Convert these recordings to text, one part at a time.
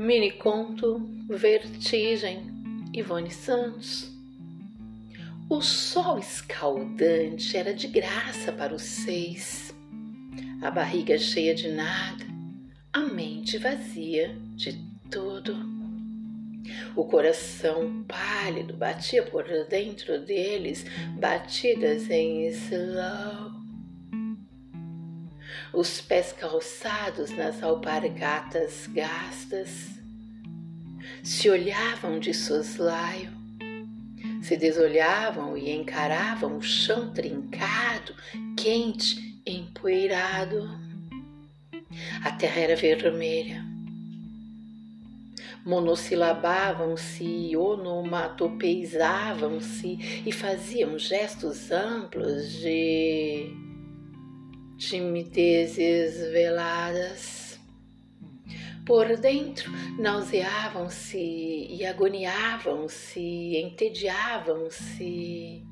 Mini conto Vertigem Ivone Santos. O sol escaldante era de graça para os seis, a barriga cheia de nada, a mente vazia de tudo. O coração pálido batia por dentro deles, batidas em slow os pés calçados nas alpargatas gastas, se olhavam de soslaio, se desolhavam e encaravam o chão trincado, quente, empoeirado. A terra era vermelha. Monossilabavam-se, onomatopeizavam-se e faziam gestos amplos de timidezes veladas. Por dentro nauseavam-se e agoniavam-se, entediavam-se,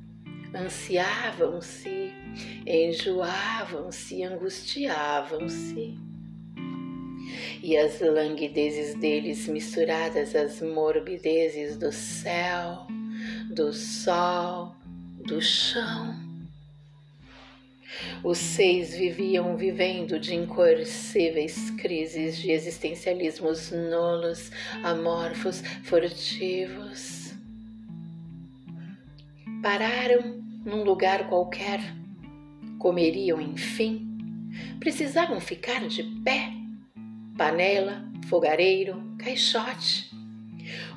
ansiavam-se, enjoavam-se, angustiavam-se. E as languidezes deles misturadas às morbidezes do céu, do sol, do chão os seis viviam vivendo de incoercíveis crises de existencialismos nulos, amorfos, furtivos. Pararam num lugar qualquer, comeriam enfim, precisavam ficar de pé. Panela, fogareiro, caixote.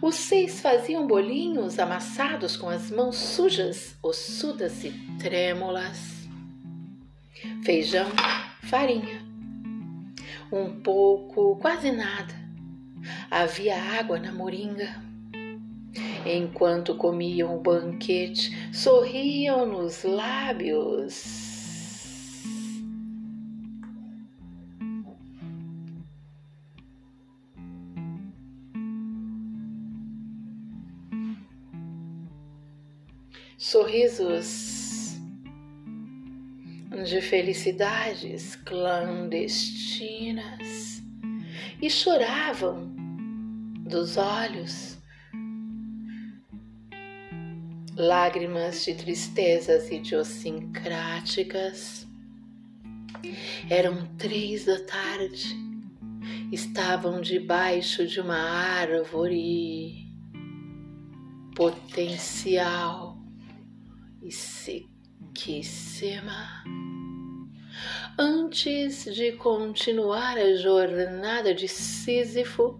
Os seis faziam bolinhos amassados com as mãos sujas, ossudas e trêmulas feijão, farinha, um pouco, quase nada. Havia água na moringa. Enquanto comiam o banquete, sorriam nos lábios. Sorrisos de felicidades clandestinas e choravam dos olhos lágrimas de tristezas idiosincráticas. Eram três da tarde, estavam debaixo de uma árvore potencial e sequíssima. Antes de continuar a jornada de Sísifo,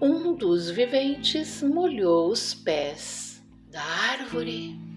um dos viventes molhou os pés da árvore.